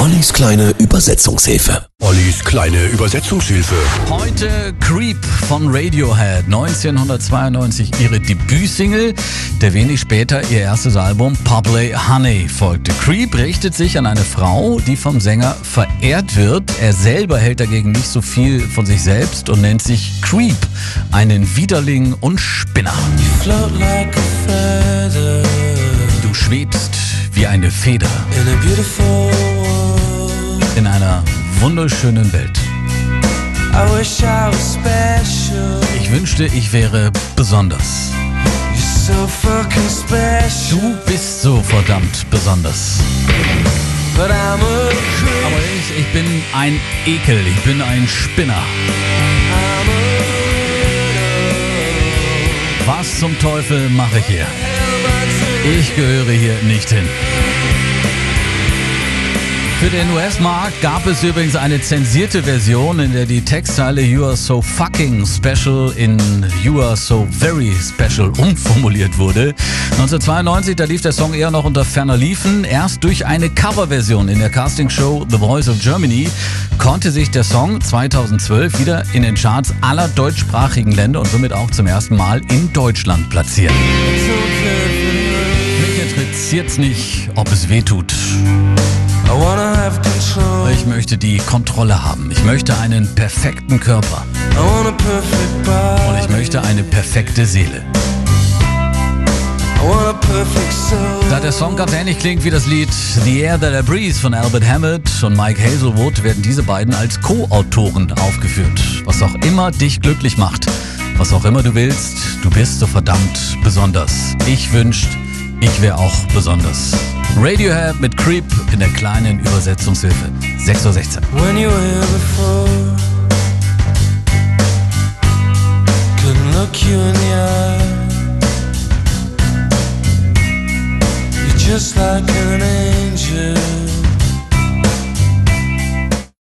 Ollis kleine Übersetzungshilfe. Ollis kleine Übersetzungshilfe. Heute Creep von Radiohead. 1992 ihre Debütsingle. Der wenig später ihr erstes Album Public Honey folgte. Creep richtet sich an eine Frau, die vom Sänger verehrt wird. Er selber hält dagegen nicht so viel von sich selbst und nennt sich Creep, einen Widerling und Spinner. a Du schwebst wie eine Feder wunderschönen Welt. Ich wünschte, ich wäre besonders. Du bist so verdammt besonders. Aber ich, ich bin ein Ekel, ich bin ein Spinner. Was zum Teufel mache ich hier? Ich gehöre hier nicht hin. Für den US-Markt gab es übrigens eine zensierte Version, in der die Textzeile You are so fucking special in You are so very special umformuliert wurde. 1992, da lief der Song eher noch unter ferner Liefen. Erst durch eine Coverversion in der Castingshow The Voice of Germany konnte sich der Song 2012 wieder in den Charts aller deutschsprachigen Länder und somit auch zum ersten Mal in Deutschland platzieren. Mich interessiert's nicht, ob es weh tut. Möchte die Kontrolle haben. Ich möchte einen perfekten Körper. Und ich möchte eine perfekte Seele. Da der Song ganz ähnlich klingt wie das Lied The Air That I Breathe von Albert Hammett und Mike Hazelwood, werden diese beiden als Co-Autoren aufgeführt. Was auch immer dich glücklich macht, was auch immer du willst, du bist so verdammt besonders. Ich wünscht, ich wäre auch besonders. Radiohead mit Creep in der kleinen Übersetzungshilfe. 6.16 Uhr. When you were before, couldn't look you in the eye. You're just like an angel.